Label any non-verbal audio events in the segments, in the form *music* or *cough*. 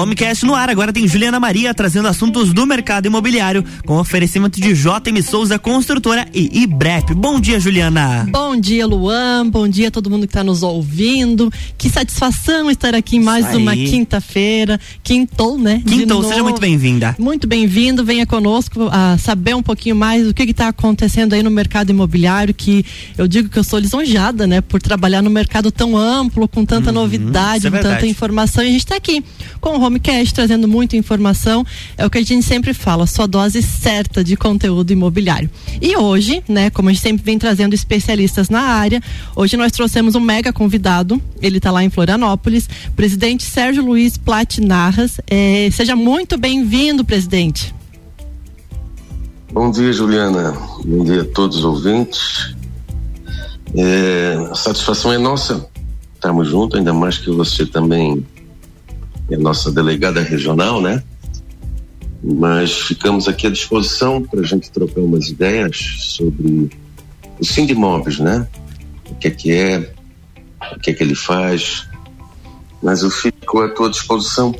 Homecast no ar. Agora tem Juliana Maria trazendo assuntos do mercado imobiliário com oferecimento de JM Souza Construtora e IBREP. Bom dia, Juliana. Bom dia, Luan. Bom dia a todo mundo que está nos ouvindo. Que satisfação estar aqui em mais uma quinta-feira. Quintou, né? Quintou, seja muito bem-vinda. Muito bem-vindo. Venha conosco a saber um pouquinho mais do que está acontecendo aí no mercado imobiliário. Que eu digo que eu sou lisonjada, né? Por trabalhar no mercado tão amplo, com tanta uhum, novidade, é com tanta informação. E a gente está aqui com o Homecast, trazendo muita informação. É o que a gente sempre fala, sua dose certa de conteúdo imobiliário. E hoje, né, como a gente sempre vem trazendo especialistas na área, hoje nós trouxemos um mega convidado. Ele está lá em Florianópolis, presidente Sérgio Luiz Platinarras. É, seja muito bem-vindo, presidente. Bom dia, Juliana. Bom dia a todos os ouvintes. É, a satisfação é nossa. Estamos juntos, ainda mais que você também é nossa delegada regional, né? Mas ficamos aqui à disposição para a gente trocar umas ideias sobre o Sindimóveis, né? O que é que é, o que é que ele faz. Mas eu fico à tua disposição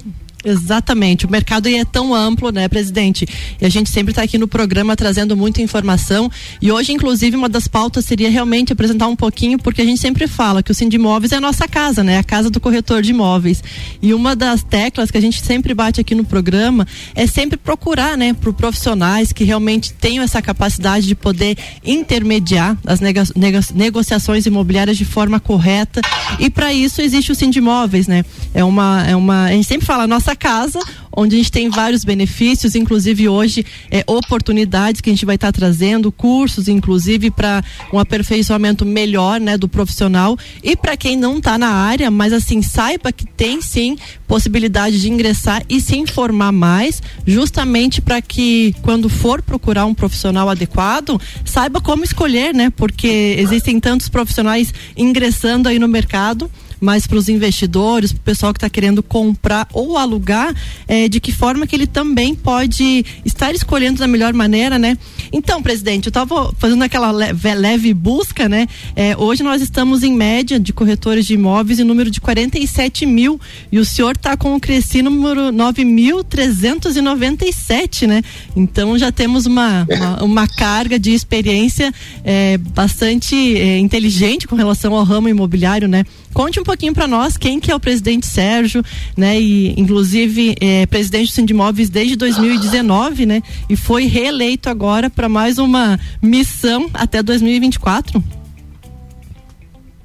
Exatamente. O mercado é tão amplo, né, presidente? E a gente sempre está aqui no programa trazendo muita informação. E hoje, inclusive, uma das pautas seria realmente apresentar um pouquinho, porque a gente sempre fala que o Sindimóveis é a nossa casa, né? A casa do corretor de imóveis. E uma das teclas que a gente sempre bate aqui no programa é sempre procurar, né, para profissionais que realmente tenham essa capacidade de poder intermediar as nego nego negociações imobiliárias de forma correta. E para isso existe o Sindimóveis, né? É uma, é uma. A gente sempre fala, nossa nossa casa, onde a gente tem vários benefícios, inclusive hoje é, oportunidades que a gente vai estar tá trazendo, cursos, inclusive para um aperfeiçoamento melhor, né, do profissional. E para quem não está na área, mas assim saiba que tem sim possibilidade de ingressar e se informar mais, justamente para que quando for procurar um profissional adequado saiba como escolher, né, porque existem tantos profissionais ingressando aí no mercado mas para os investidores, para o pessoal que está querendo comprar ou alugar, é, de que forma que ele também pode estar escolhendo da melhor maneira, né? Então, presidente, eu estava fazendo aquela leve, leve busca, né? É, hoje nós estamos em média de corretores de imóveis em número de 47 mil e o senhor está com o Cresci número 9.397, né? Então já temos uma, uma, *laughs* uma carga de experiência é, bastante é, inteligente com relação ao ramo imobiliário, né? Conte um pouquinho para nós quem que é o presidente Sérgio, né? E inclusive é, presidente do Sindimóveis desde 2019, né? E foi reeleito agora para mais uma missão até 2024.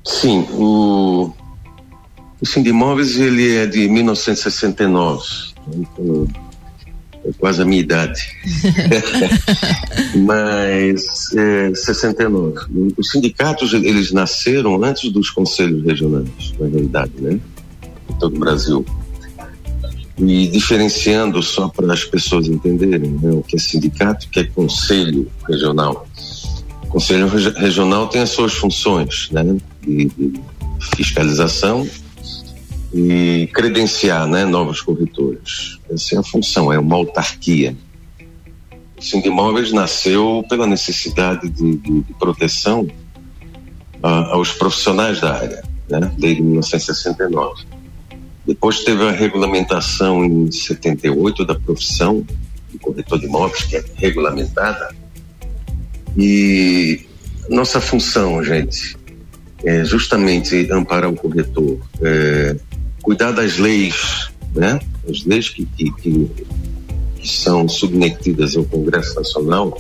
Sim, o, o Sindimóveis ele é de 1969. Então, é quase a minha idade. *laughs* Mas é, 69. Os sindicatos eles nasceram antes dos conselhos regionais, na realidade, né? Em todo o Brasil. E diferenciando só para as pessoas entenderem né? o que é sindicato, o que é conselho regional. O conselho regional tem as suas funções, né? de, de fiscalização e credenciar né, novos corretores. Essa é a função, é uma autarquia. O Sindimóveis nasceu pela necessidade de, de, de proteção aos profissionais da área, né, desde 1969. Depois teve a regulamentação em 78 da profissão de corretor de imóveis, que é regulamentada. E nossa função, gente, é justamente amparar o corretor, é, cuidar das leis, né? As leis que, que, que, que são submetidas ao Congresso Nacional,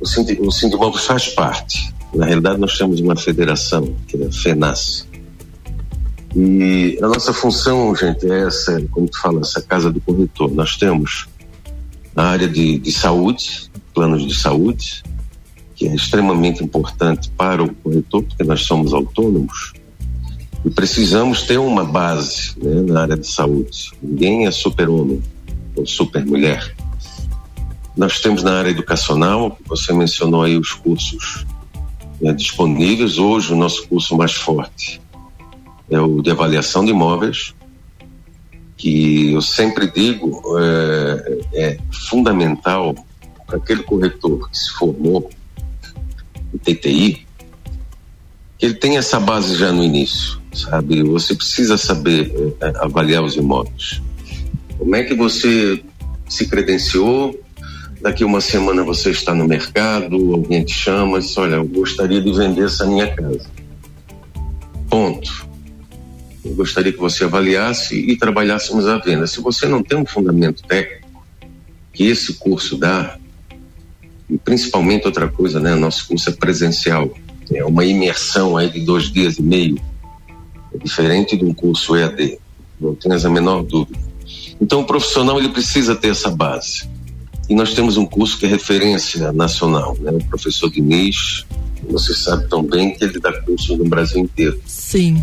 o, Sind, o Sindimóvel faz parte. Na realidade, nós temos uma federação, que é a FENAS. E a nossa função, gente, é essa, como tu fala, essa casa do corretor. Nós temos a área de, de saúde, planos de saúde, que é extremamente importante para o corretor, porque nós somos autônomos e precisamos ter uma base né, na área de saúde. Ninguém é super-homem ou super-mulher. Nós temos na área educacional, você mencionou aí os cursos né, disponíveis. Hoje, o nosso curso mais forte é o de avaliação de imóveis, que eu sempre digo é, é fundamental para aquele corretor que se formou em TTI, ele tenha essa base já no início sabe? Você precisa saber é, avaliar os imóveis. Como é que você se credenciou? Daqui uma semana você está no mercado, alguém te chama e diz: Olha, eu gostaria de vender essa minha casa. Ponto. Eu gostaria que você avaliasse e trabalhássemos a venda. Se você não tem um fundamento técnico que esse curso dá, e principalmente outra coisa, né? Nosso curso é presencial, é uma imersão aí de dois dias e meio, é diferente de um curso EAD, não tenhas a menor dúvida. Então o profissional ele precisa ter essa base. E nós temos um curso que é referência nacional, né? O professor Diniz, você sabe tão bem que ele dá curso no Brasil inteiro. Sim.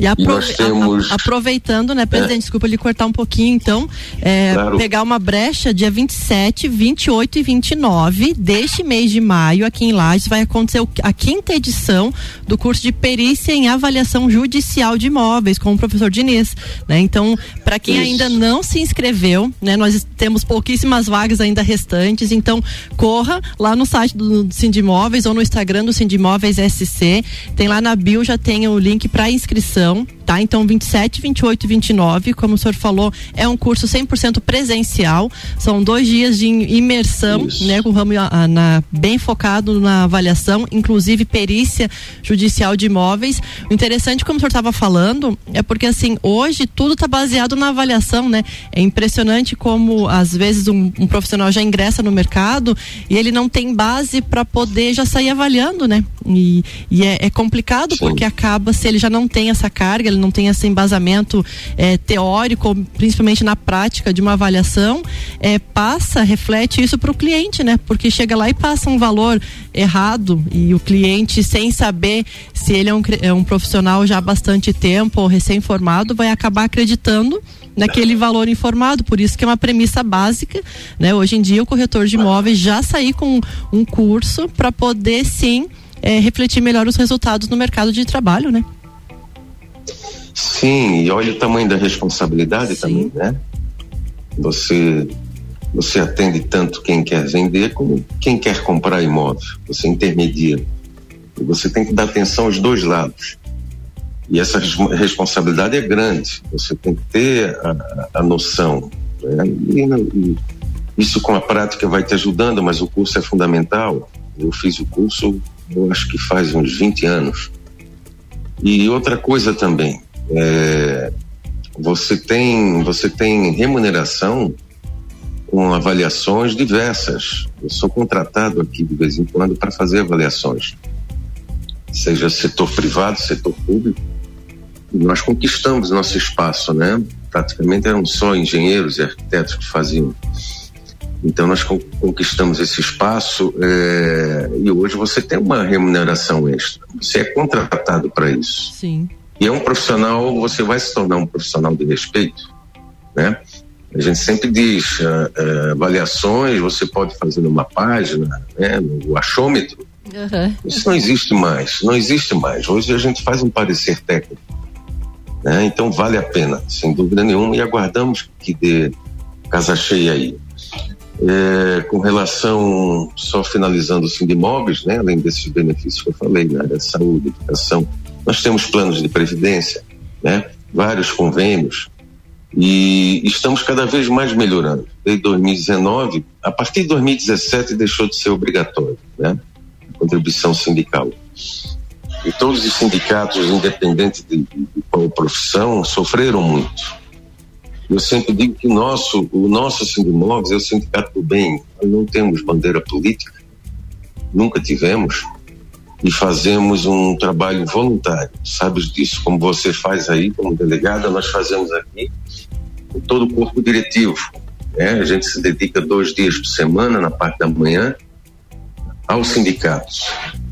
E, aprove temos... aproveitando, né, presidente, é. desculpa lhe cortar um pouquinho, então, é, claro. pegar uma brecha dia 27, 28 e 29 deste mês de maio, aqui em Lages, vai acontecer a quinta edição do curso de perícia em avaliação judicial de imóveis com o professor Diniz, né? Então, para quem Isso. ainda não se inscreveu, né, nós temos pouquíssimas vagas ainda restantes, então corra lá no site do Sindimóveis ou no Instagram do Sindimóveis SC, tem lá na bio já tem o link para inscrição inscrição, tá? Então 27, 28 e 29, como o senhor falou, é um curso 100% presencial. São dois dias de imersão, Isso. né, com o ramo a, na, bem focado na avaliação, inclusive perícia judicial de imóveis. O interessante, como o senhor estava falando, é porque assim, hoje tudo está baseado na avaliação, né? É impressionante como às vezes um, um profissional já ingressa no mercado e ele não tem base para poder já sair avaliando, né? E, e é, é complicado Sim. porque acaba se ele já não tem essa carga, ele não tem esse embasamento é, teórico, principalmente na prática de uma avaliação, é, passa, reflete isso para o cliente, né? Porque chega lá e passa um valor errado e o cliente, sem saber se ele é um, é um profissional já há bastante tempo ou recém-formado, vai acabar acreditando naquele valor informado, por isso que é uma premissa básica, né? Hoje em dia o corretor de imóveis já sair com um curso para poder sim é, refletir melhor os resultados no mercado de trabalho, né? Sim, e olha o tamanho da responsabilidade Sim. também, né? Você você atende tanto quem quer vender como quem quer comprar imóvel. Você intermedia. E você tem que dar atenção aos dois lados. E essa responsabilidade é grande. Você tem que ter a, a noção. Né? E, e isso com a prática vai te ajudando, mas o curso é fundamental. Eu fiz o curso, eu acho que faz uns 20 anos. E outra coisa também, é, você tem você tem remuneração com avaliações diversas. Eu sou contratado aqui de vez em quando para fazer avaliações, seja setor privado, setor público. E nós conquistamos nosso espaço, né? Praticamente eram só engenheiros e arquitetos que faziam. Então nós conquistamos esse espaço é, e hoje você tem uma remuneração extra. Você é contratado para isso. Sim. E é um profissional, você vai se tornar um profissional de respeito, né? A gente sempre diz, uh, uh, avaliações você pode fazer numa página, né, no achômetro. Uhum. Isso não existe mais, não existe mais. Hoje a gente faz um parecer técnico. Né? Então vale a pena, sem dúvida nenhuma, e aguardamos que dê casa cheia aí. É, com relação, só finalizando o de imóveis, né, além desses benefícios que eu falei, né, da saúde, educação, nós temos planos de previdência, né? vários convênios, e estamos cada vez mais melhorando. Desde 2019, a partir de 2017 deixou de ser obrigatório, né? A contribuição sindical. E todos os sindicatos, independente de, de qual profissão, sofreram muito. Eu sempre digo que nosso, o nosso Sindimóveis é o sindicato do bem. Nós não temos bandeira política, nunca tivemos e fazemos um trabalho voluntário. Sabes disso, como você faz aí como delegada, nós fazemos aqui com todo o corpo diretivo. Né? A gente se dedica dois dias por semana, na parte da manhã, aos sindicatos,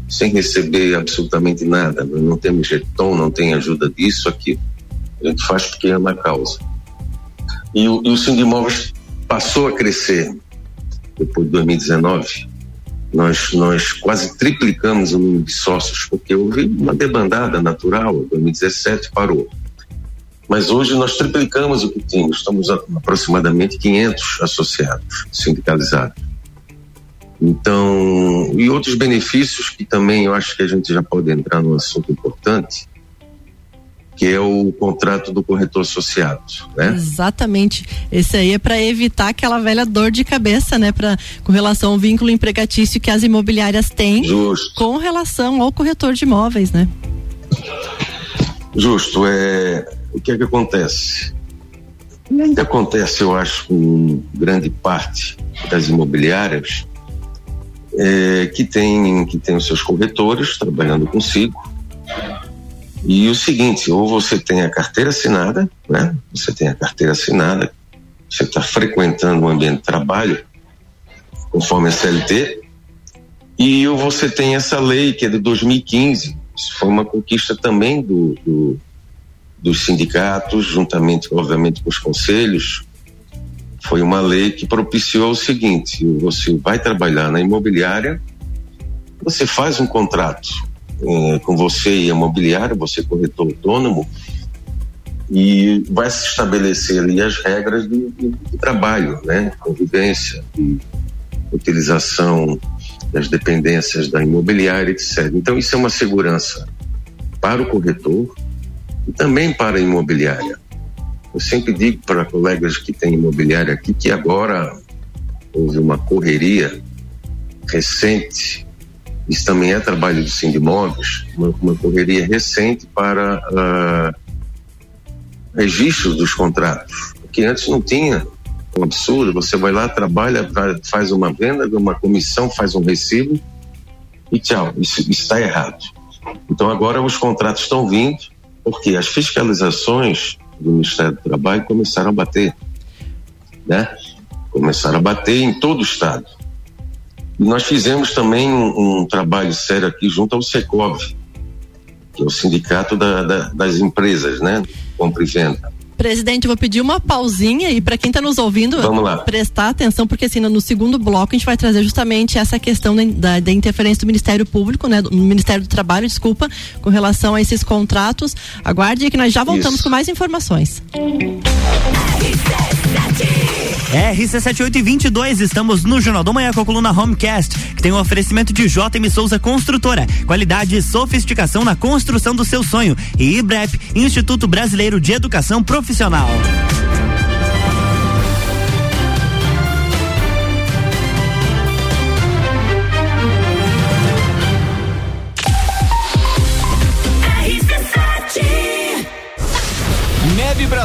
sem receber absolutamente nada. Nós não temos jeton, não tem ajuda disso, aqui. A gente faz porque é uma causa. E o, e o Sindimóveis passou a crescer depois de 2019 nós, nós quase triplicamos o número de sócios, porque houve uma debandada natural, 2017 parou. Mas hoje nós triplicamos o que tínhamos, estamos a aproximadamente 500 associados sindicalizados. Então, e outros benefícios que também eu acho que a gente já pode entrar num assunto importante, que é o contrato do corretor associado, né? Exatamente. Esse aí é para evitar aquela velha dor de cabeça, né, para com relação ao vínculo empregatício que as imobiliárias têm Justo. com relação ao corretor de imóveis, né? Justo, é o que é que acontece? E ainda acontece, eu acho, com grande parte das imobiliárias é, que tem que tem os seus corretores trabalhando consigo e o seguinte, ou você tem a carteira assinada, né? Você tem a carteira assinada, você está frequentando o ambiente de trabalho, conforme a CLT, e ou você tem essa lei que é de 2015, isso foi uma conquista também do, do dos sindicatos, juntamente, obviamente, com os conselhos, foi uma lei que propiciou o seguinte: você vai trabalhar na imobiliária, você faz um contrato eh, com você e a imobiliária, você corretor autônomo, e vai se estabelecer ali as regras do trabalho, né? Convivência e utilização das dependências da imobiliária, etc. Então isso é uma segurança para o corretor e também para a imobiliária. Eu sempre digo para colegas que têm imobiliária aqui que agora houve uma correria recente isso também é trabalho do Sindimóveis, uma, uma correria recente para uh, registros dos contratos, porque antes não tinha um absurdo, você vai lá, trabalha, faz uma venda, uma comissão, faz um recibo e tchau, isso está errado. Então agora os contratos estão vindo, porque as fiscalizações do Ministério do Trabalho começaram a bater, né? Começaram a bater em todo o estado. E nós fizemos também um, um, trabalho sério aqui junto ao Secov, que é o sindicato da, da, das empresas, né? Compra e venda. Presidente, vou pedir uma pausinha e para quem está nos ouvindo, prestar atenção, porque assim, no segundo bloco a gente vai trazer justamente essa questão da, da interferência do Ministério Público, né? Do Ministério do Trabalho, desculpa, com relação a esses contratos. Aguarde que nós já voltamos Isso. com mais informações. RC7822, estamos no Jornal do Manhã com a coluna Homecast, que tem um oferecimento de JM Souza Construtora, qualidade e sofisticação na construção do seu sonho. E IBREP, Instituto Brasileiro de Educação Profissional.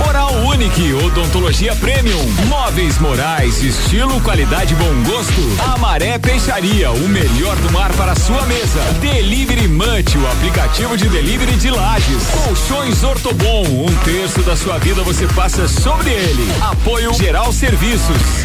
Oral Unique, odontologia premium, móveis morais, estilo, qualidade, bom gosto. Amaré Peixaria, o melhor do mar para sua mesa. Delivery Munch, o aplicativo de delivery de lajes. Colchões Ortobon, um terço da sua vida você passa sobre ele. Apoio Geral Serviços.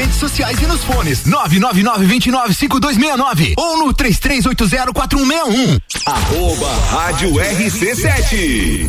redes sociais e nos fones 999-295269 ou no 33804161. Arroba Rádio RC7.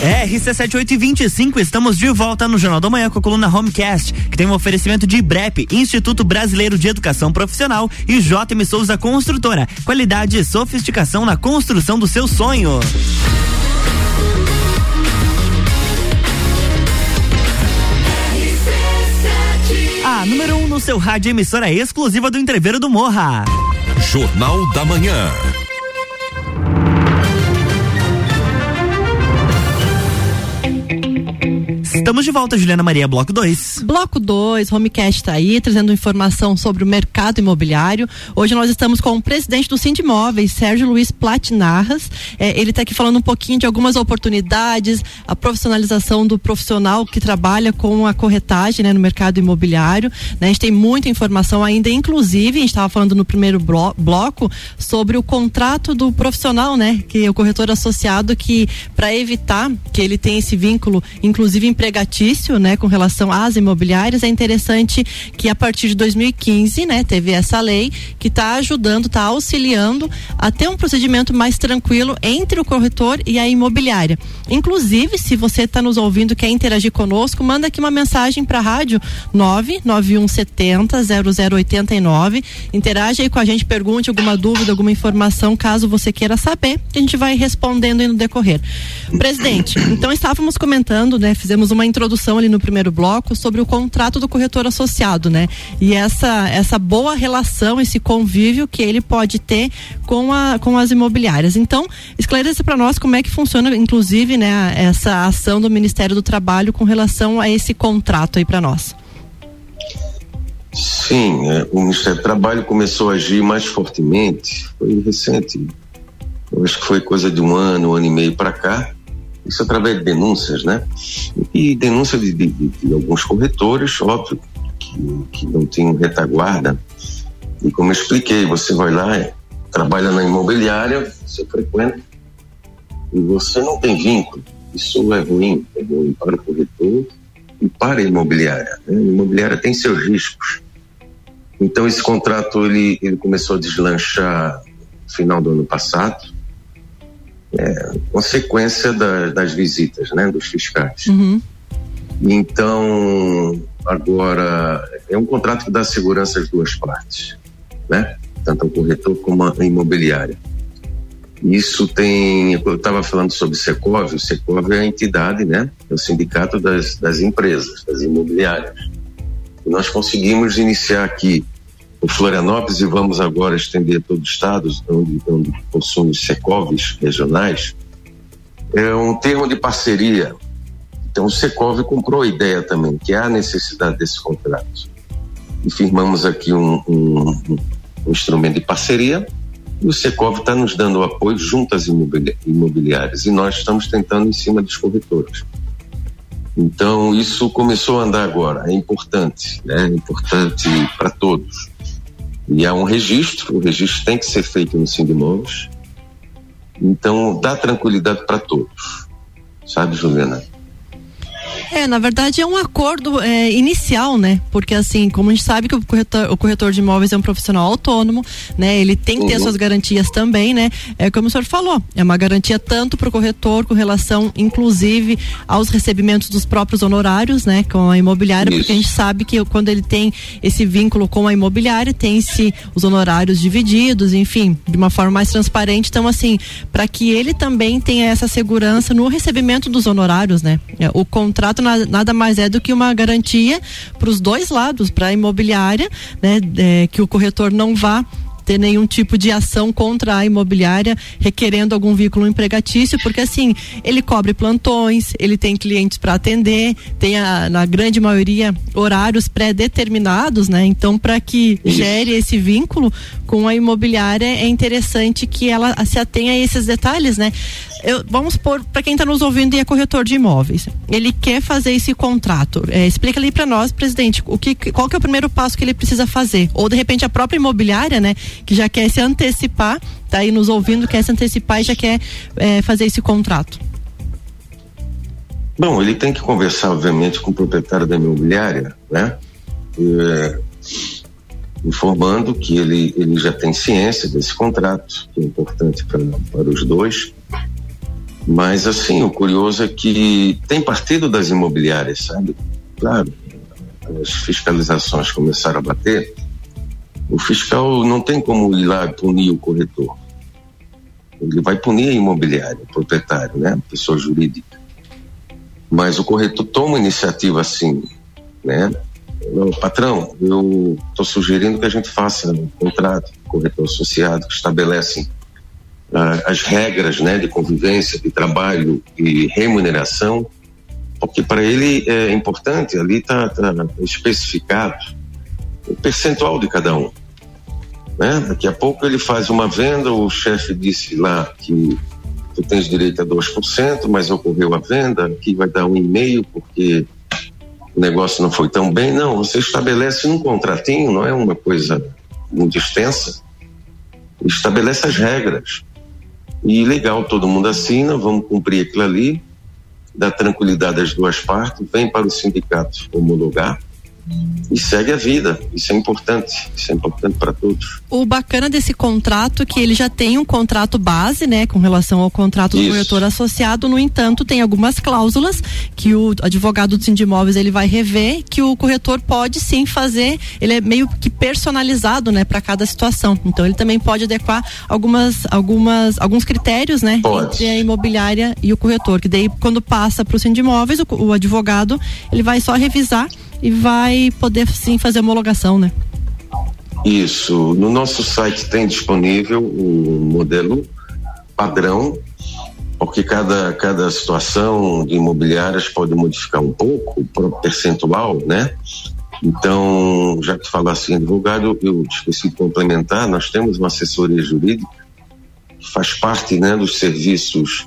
RC7825, estamos de volta no Jornal da Manhã com a coluna Homecast, que tem um oferecimento de IBREP, Instituto Brasileiro de Educação Profissional e JM Souza Construtora. Qualidade e sofisticação na construção do seu sonho. A número 1 um no seu rádio emissora exclusiva do Entreveiro do Morra. Jornal da Manhã. Estamos de volta, Juliana Maria, bloco 2. Bloco 2, Homecast está aí, trazendo informação sobre o mercado imobiliário. Hoje nós estamos com o presidente do Sindimóveis, Sérgio Luiz Platinarras. É, ele está aqui falando um pouquinho de algumas oportunidades, a profissionalização do profissional que trabalha com a corretagem né, no mercado imobiliário. Né? A gente tem muita informação ainda, inclusive, a gente estava falando no primeiro blo bloco sobre o contrato do profissional, né? Que é o corretor associado que, para evitar que ele tenha esse vínculo, inclusive né, com relação às imobiliárias, é interessante que a partir de 2015, né, teve essa lei que está ajudando, está auxiliando a ter um procedimento mais tranquilo entre o corretor e a imobiliária. Inclusive, se você está nos ouvindo quer interagir conosco, manda aqui uma mensagem para a rádio 99170 0089. Interaja aí com a gente, pergunte alguma dúvida, alguma informação, caso você queira saber, a gente vai respondendo aí no decorrer. Presidente, então estávamos comentando, né, fizemos uma introdução ali no primeiro bloco sobre o contrato do corretor associado, né? E essa essa boa relação, esse convívio que ele pode ter com a com as imobiliárias. Então, esclareça para nós como é que funciona, inclusive, né, essa ação do Ministério do Trabalho com relação a esse contrato aí para nós. Sim, é, o Ministério do Trabalho começou a agir mais fortemente, foi recente, eu acho que foi coisa de um ano, um ano e meio para cá, isso através de denúncias, né? E denúncia de, de, de alguns corretores, óbvio, que, que não tinham retaguarda. E como eu expliquei, você vai lá, trabalha na imobiliária, você frequenta, e você não tem vínculo. Isso é ruim, é ruim para o corretor e para a imobiliária. Né? A imobiliária tem seus riscos. Então esse contrato ele, ele começou a deslanchar no final do ano passado é, consequência da, das visitas, né, dos fiscais. Uhum. Então, agora, é um contrato que dá segurança às duas partes, né? Tanto ao corretor como à imobiliária. Isso tem, eu estava falando sobre o Secov, o Secov é a entidade, né? É o sindicato das, das empresas, das imobiliárias. E nós conseguimos iniciar aqui o Florianópolis e vamos agora estender todo o estado, onde, onde possui os Secovs regionais, é um termo de parceria. Então o Secov comprou a ideia também, que há necessidade desse contrato. E firmamos aqui um, um, um instrumento de parceria e o Secov está nos dando apoio junto às imobiliárias e nós estamos tentando em cima dos corretores. Então isso começou a andar agora, é importante, né? é importante para todos. E há um registro, o registro tem que ser feito no Sindimóveis. Então, dá tranquilidade para todos. Sabe, Juliana? É, na verdade é um acordo é, inicial, né? Porque assim, como a gente sabe que o corretor, o corretor de imóveis é um profissional autônomo, né? Ele tem que ter uhum. suas garantias também, né? É como o senhor falou, é uma garantia tanto para o corretor com relação, inclusive, aos recebimentos dos próprios honorários, né? Com a imobiliária, Isso. porque a gente sabe que quando ele tem esse vínculo com a imobiliária, tem-se os honorários divididos, enfim, de uma forma mais transparente. Então, assim, para que ele também tenha essa segurança no recebimento dos honorários, né? O contrato nada mais é do que uma garantia para os dois lados, para a imobiliária, né? É, que o corretor não vá ter nenhum tipo de ação contra a imobiliária requerendo algum vínculo empregatício, porque assim, ele cobre plantões, ele tem clientes para atender, tem a, na grande maioria horários pré-determinados, né? Então, para que gere esse vínculo com a imobiliária, é interessante que ela se atenha a esses detalhes, né? Eu, vamos pôr para quem está nos ouvindo e é corretor de imóveis. Ele quer fazer esse contrato. É, explica ali para nós, presidente, o que, qual que é o primeiro passo que ele precisa fazer? Ou de repente a própria imobiliária, né, que já quer se antecipar, tá aí nos ouvindo, quer se antecipar e já quer é, fazer esse contrato. Bom, ele tem que conversar, obviamente, com o proprietário da imobiliária, né? É, informando que ele, ele já tem ciência desse contrato, que é importante pra, para os dois, mas, assim, o curioso é que tem partido das imobiliárias, sabe? Claro, as fiscalizações começaram a bater. O fiscal não tem como ir lá punir o corretor. Ele vai punir a imobiliária, o proprietário, né? A pessoa jurídica. Mas o corretor toma iniciativa assim, né? patrão, eu estou sugerindo que a gente faça um contrato, corretor associado, que estabelece as regras né, de convivência, de trabalho e remuneração, porque para ele é importante, ali está tá especificado o percentual de cada um. Né? Daqui a pouco ele faz uma venda, o chefe disse lá que tu tens direito a 2%, mas ocorreu a venda, aqui vai dar um e meio porque o negócio não foi tão bem. Não, você estabelece um contratinho, não é uma coisa muito extensa, estabelece as regras. E legal, todo mundo assina, vamos cumprir aquilo ali, dá tranquilidade às duas partes, vem para o sindicato homologar e segue a vida. Isso é importante, isso é importante para todos. O bacana desse contrato é que ele já tem um contrato base, né, com relação ao contrato do isso. corretor associado. No entanto, tem algumas cláusulas que o advogado do Sindimóveis ele vai rever que o corretor pode sim fazer. Ele é meio que personalizado, né, para cada situação. Então ele também pode adequar algumas, algumas, alguns critérios, né, pode. entre a imobiliária e o corretor. Que daí quando passa para o Sindimóveis, o, o advogado ele vai só revisar e vai poder sim fazer homologação, né? Isso. No nosso site tem disponível o modelo padrão, porque cada, cada situação de imobiliárias pode modificar um pouco o percentual, né? Então, já que falasse em advogado, eu esqueci de complementar, nós temos uma assessoria jurídica que faz parte né, dos serviços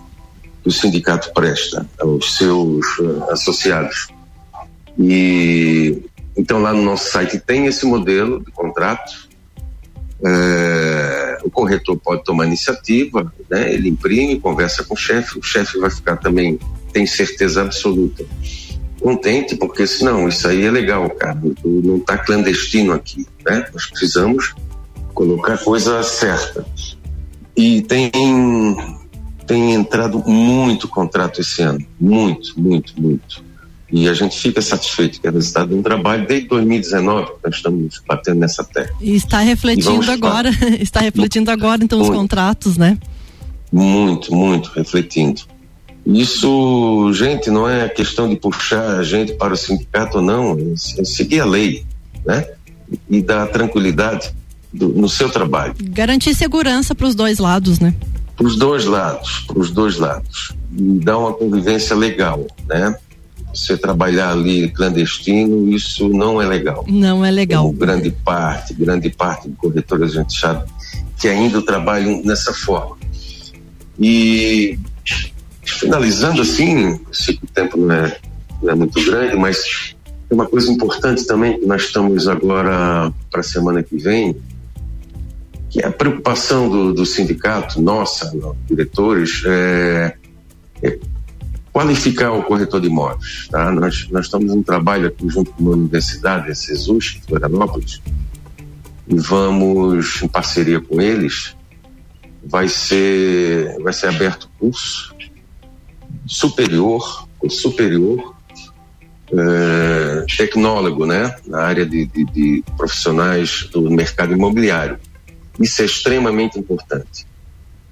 que o sindicato presta aos seus uh, associados. E então lá no nosso site tem esse modelo de contrato. É, o corretor pode tomar iniciativa, né? ele imprime, conversa com o chefe, o chefe vai ficar também, tem certeza absoluta, contente, porque senão isso aí é legal, cara, não está clandestino aqui, né? Nós precisamos colocar a coisa certa. E tem, tem entrado muito contrato esse ano, muito, muito, muito. E a gente fica satisfeito que é resultado de um trabalho desde 2019 que nós estamos batendo nessa tecla. E está refletindo e agora, *laughs* está refletindo agora então muito, os contratos, né? Muito, muito refletindo. Isso, gente, não é questão de puxar a gente para o sindicato ou não, é seguir a lei, né? E dar tranquilidade do, no seu trabalho. Garantir segurança para os dois lados, né? Para os dois lados, para os dois lados. E dar uma convivência legal, né? Você trabalhar ali clandestino, isso não é legal. Não é legal. Como grande parte, grande parte de corretores a gente sabe que ainda trabalham nessa forma. E finalizando assim, sei que o tempo não é, não é muito grande, mas tem uma coisa importante também que nós estamos agora para a semana que vem, que é a preocupação do, do sindicato, nossa, diretores, é, é qualificar o corretor de imóveis. Tá? Nós, nós estamos em trabalho aqui junto com a Universidade, a CESUS, Florianópolis, e vamos, em parceria com eles, vai ser, vai ser aberto curso superior, superior, é, tecnólogo, né, na área de, de, de profissionais do mercado imobiliário. Isso é extremamente importante.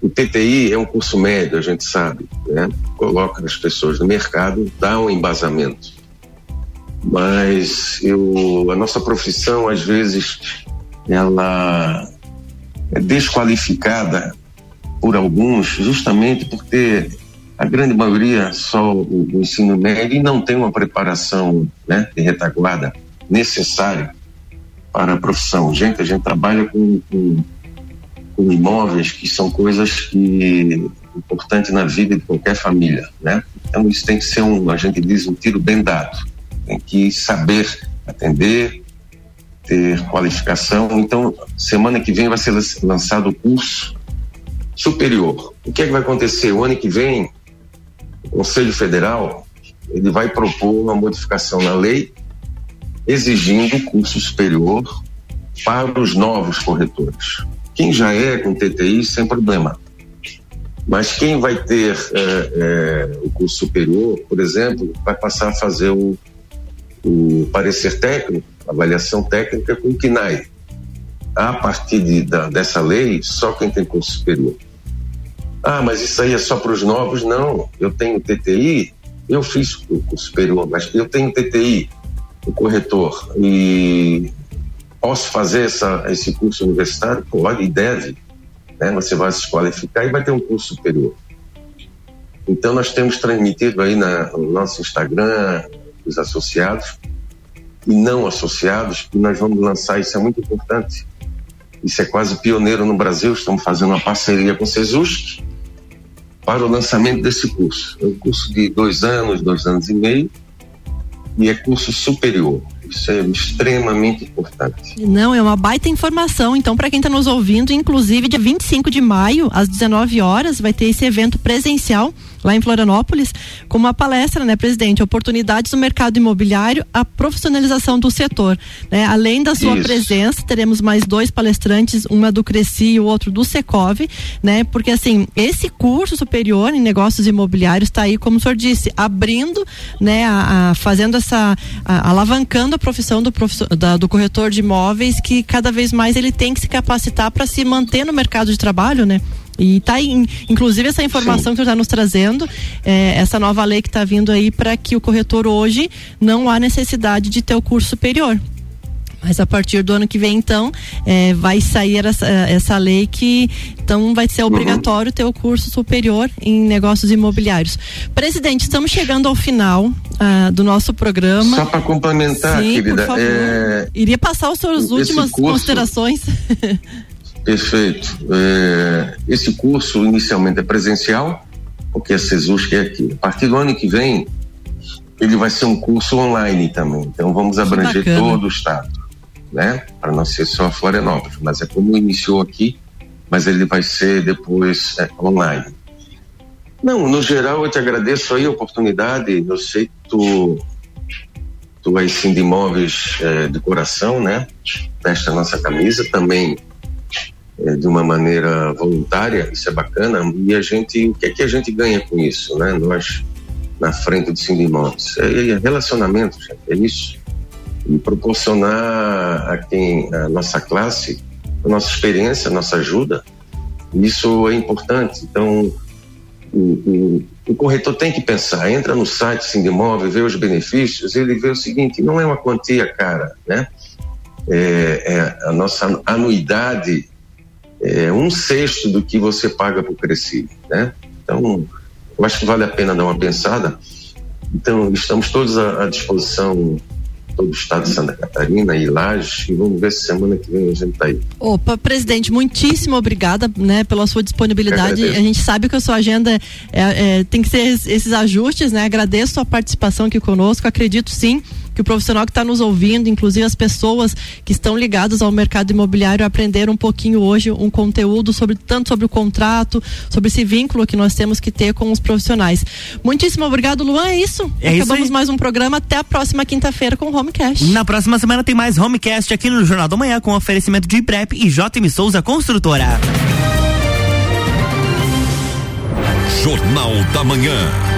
O TTI é um curso médio, a gente sabe, né? Coloca as pessoas no mercado, dá um embasamento. Mas eu, a nossa profissão, às vezes, ela é desqualificada por alguns, justamente porque a grande maioria só o, o ensino médio e não tem uma preparação né, de retaguarda necessária para a profissão. Gente, a gente trabalha com, com imóveis que são coisas que importantes na vida de qualquer família, né? Então isso tem que ser um, a gente diz um tiro bem dado. Tem que saber atender, ter qualificação. Então semana que vem vai ser lançado o curso superior. O que é que vai acontecer o ano que vem? O Conselho Federal ele vai propor uma modificação na lei exigindo curso superior para os novos corretores. Quem já é com TTI, sem problema. Mas quem vai ter é, é, o curso superior, por exemplo, vai passar a fazer o, o parecer técnico, avaliação técnica com o KNAI. A partir de, da, dessa lei, só quem tem curso superior. Ah, mas isso aí é só para os novos? Não, eu tenho TTI, eu fiz o curso superior, mas eu tenho TTI, o corretor, e Posso fazer essa, esse curso universitário? Pode e deve. Né? Você vai se qualificar e vai ter um curso superior. Então, nós temos transmitido aí na, no nosso Instagram, os associados e não associados, que nós vamos lançar, isso é muito importante. Isso é quase pioneiro no Brasil, estamos fazendo uma parceria com o SESUSC para o lançamento desse curso. É um curso de dois anos, dois anos e meio, e é curso superior. Isso é extremamente importante. Não, é uma baita informação. Então, para quem está nos ouvindo, inclusive dia 25 de maio, às 19 horas, vai ter esse evento presencial lá em Florianópolis, com uma palestra, né, presidente? Oportunidades no mercado imobiliário, a profissionalização do setor. Né? Além da sua Isso. presença, teremos mais dois palestrantes, uma do Cresci e o outro do Secov, né? Porque assim, esse curso superior em negócios imobiliários está aí, como o senhor disse, abrindo, né, a, a fazendo essa, a, alavancando a profissão do, da, do corretor de imóveis, que cada vez mais ele tem que se capacitar para se manter no mercado de trabalho, né? E tá aí, inclusive essa informação Sim. que está nos trazendo, é, essa nova lei que está vindo aí para que o corretor hoje não há necessidade de ter o curso superior. Mas a partir do ano que vem, então, é, vai sair essa, essa lei que então vai ser obrigatório uhum. ter o curso superior em negócios imobiliários. Presidente, estamos chegando ao final ah, do nosso programa. Só para complementar, Sim, querida. É... Iria passar as suas últimas curso... considerações. *laughs* Perfeito. É, esse curso inicialmente é presencial, porque a CESUS é aqui. A partir do ano que vem, ele vai ser um curso online também. Então vamos abranger todo o estado, né? Para não ser só Florianópolis, mas é como iniciou aqui, mas ele vai ser depois é, online. Não, no geral eu te agradeço aí a oportunidade. Eu sei que tu, tu és sim de imóveis é, de coração, né? Veste a nossa camisa também de uma maneira voluntária, isso é bacana, e a gente, o que é que a gente ganha com isso, né? Nós, na frente do Sindimóveis, é, é relacionamento, gente, é isso. E proporcionar a quem, a nossa classe, a nossa experiência, a nossa ajuda, isso é importante. Então, o, o, o, corretor tem que pensar, entra no site Sindimóvel, vê os benefícios, ele vê o seguinte, não é uma quantia cara, né? É, é a nossa anuidade é um sexto do que você paga por crescer, né? Então, eu acho que vale a pena dar uma pensada. Então, estamos todos à, disposição todo o estado de Santa Catarina e Lages e vamos ver se semana que vem a gente está aí. Opa, presidente, muitíssimo obrigada né, pela sua disponibilidade. A gente sabe que a sua agenda é, é, tem que ser esses ajustes, né? Agradeço a participação aqui conosco, acredito sim que o profissional que está nos ouvindo, inclusive as pessoas que estão ligadas ao mercado imobiliário, aprenderam um pouquinho hoje um conteúdo sobre tanto sobre o contrato, sobre esse vínculo que nós temos que ter com os profissionais. Muitíssimo obrigado, Luan. É isso. É Acabamos isso mais um programa. Até a próxima quinta-feira com o Homecast. Na próxima semana tem mais Homecast aqui no Jornal da Manhã com oferecimento de IPREP e JM Souza Construtora. Jornal da Manhã.